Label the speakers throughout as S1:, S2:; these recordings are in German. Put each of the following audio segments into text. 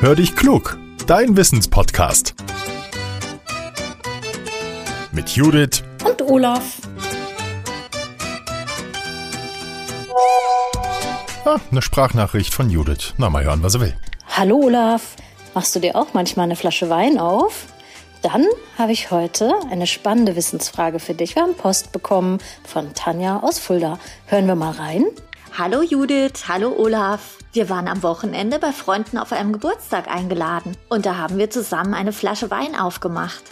S1: Hör dich klug, dein Wissenspodcast. Mit Judith
S2: und Olaf.
S1: Ah, eine Sprachnachricht von Judith. Na, mal hören, was er will.
S2: Hallo Olaf, machst du dir auch manchmal eine Flasche Wein auf? Dann habe ich heute eine spannende Wissensfrage für dich. Wir haben Post bekommen von Tanja aus Fulda. Hören wir mal rein.
S3: Hallo Judith, hallo Olaf. Wir waren am Wochenende bei Freunden auf einem Geburtstag eingeladen und da haben wir zusammen eine Flasche Wein aufgemacht.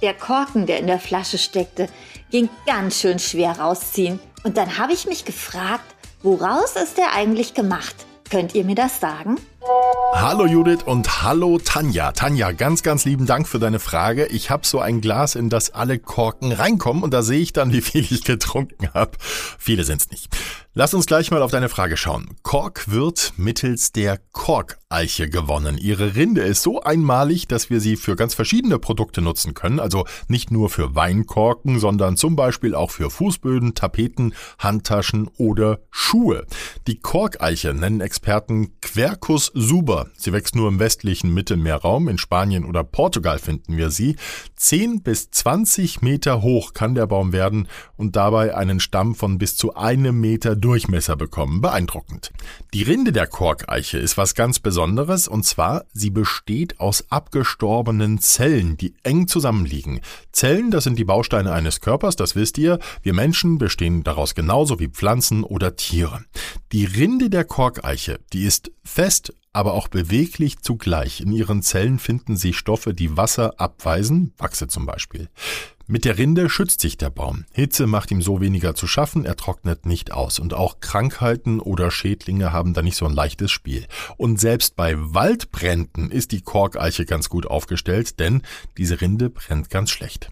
S3: Der Korken, der in der Flasche steckte, ging ganz schön schwer rausziehen. Und dann habe ich mich gefragt, woraus ist der eigentlich gemacht? Könnt ihr mir das sagen?
S1: Hallo Judith und hallo Tanja. Tanja, ganz, ganz lieben Dank für deine Frage. Ich habe so ein Glas, in das alle Korken reinkommen und da sehe ich dann, wie viel ich getrunken habe. Viele sind's nicht. Lass uns gleich mal auf deine Frage schauen. Kork wird mittels der Korkeiche gewonnen. Ihre Rinde ist so einmalig, dass wir sie für ganz verschiedene Produkte nutzen können. Also nicht nur für Weinkorken, sondern zum Beispiel auch für Fußböden, Tapeten, Handtaschen oder Schuhe. Die Korkeiche nennen Experten Quercus suber. Sie wächst nur im westlichen Mittelmeerraum. In Spanien oder Portugal finden wir sie. 10 bis 20 Meter hoch kann der Baum werden und dabei einen Stamm von bis zu einem Meter Durchmesser bekommen. Beeindruckend. Die Rinde der Korkeiche ist was ganz Besonderes und zwar, sie besteht aus abgestorbenen Zellen, die eng zusammenliegen. Zellen, das sind die Bausteine eines Körpers, das wisst ihr. Wir Menschen bestehen daraus genauso wie Pflanzen oder Tiere. Die Rinde der Korkeiche, die ist fest, aber auch beweglich zugleich. In ihren Zellen finden sich Stoffe, die Wasser abweisen, Wachse zum Beispiel. Mit der Rinde schützt sich der Baum. Hitze macht ihm so weniger zu schaffen, er trocknet nicht aus. Und auch Krankheiten oder Schädlinge haben da nicht so ein leichtes Spiel. Und selbst bei Waldbränden ist die Korkeiche ganz gut aufgestellt, denn diese Rinde brennt ganz schlecht.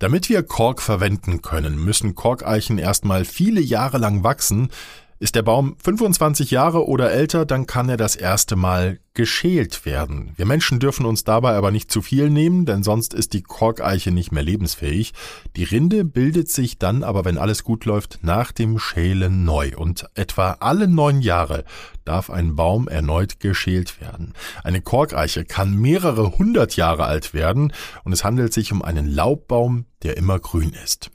S1: Damit wir Kork verwenden können, müssen Korkeichen erstmal viele Jahre lang wachsen, ist der Baum 25 Jahre oder älter, dann kann er das erste Mal geschält werden. Wir Menschen dürfen uns dabei aber nicht zu viel nehmen, denn sonst ist die Korkeiche nicht mehr lebensfähig. Die Rinde bildet sich dann aber, wenn alles gut läuft, nach dem Schälen neu und etwa alle neun Jahre darf ein Baum erneut geschält werden. Eine Korkeiche kann mehrere hundert Jahre alt werden und es handelt sich um einen Laubbaum, der immer grün ist.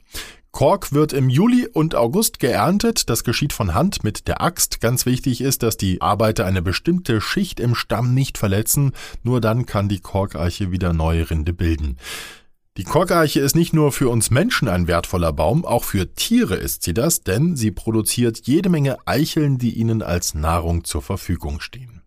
S1: Kork wird im Juli und August geerntet. Das geschieht von Hand mit der Axt. Ganz wichtig ist, dass die Arbeiter eine bestimmte Schicht im Stamm nicht verletzen. Nur dann kann die Korkeiche wieder neue Rinde bilden. Die Korkeiche ist nicht nur für uns Menschen ein wertvoller Baum, auch für Tiere ist sie das, denn sie produziert jede Menge Eicheln, die ihnen als Nahrung zur Verfügung stehen.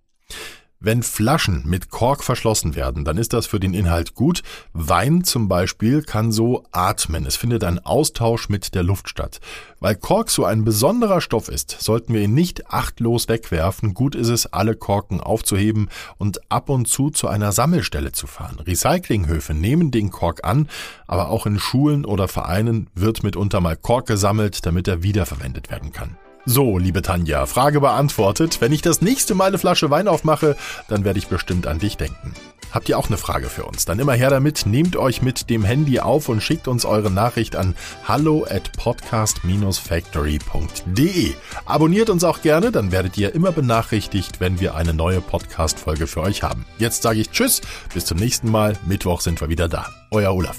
S1: Wenn Flaschen mit Kork verschlossen werden, dann ist das für den Inhalt gut. Wein zum Beispiel kann so atmen. Es findet ein Austausch mit der Luft statt. Weil Kork so ein besonderer Stoff ist, sollten wir ihn nicht achtlos wegwerfen. Gut ist es, alle Korken aufzuheben und ab und zu zu einer Sammelstelle zu fahren. Recyclinghöfe nehmen den Kork an, aber auch in Schulen oder Vereinen wird mitunter mal Kork gesammelt, damit er wiederverwendet werden kann. So, liebe Tanja, Frage beantwortet. Wenn ich das nächste Mal eine Flasche Wein aufmache, dann werde ich bestimmt an dich denken. Habt ihr auch eine Frage für uns? Dann immer her damit, nehmt euch mit dem Handy auf und schickt uns eure Nachricht an hallo at podcast-factory.de. Abonniert uns auch gerne, dann werdet ihr immer benachrichtigt, wenn wir eine neue Podcast-Folge für euch haben. Jetzt sage ich Tschüss, bis zum nächsten Mal. Mittwoch sind wir wieder da. Euer Olaf.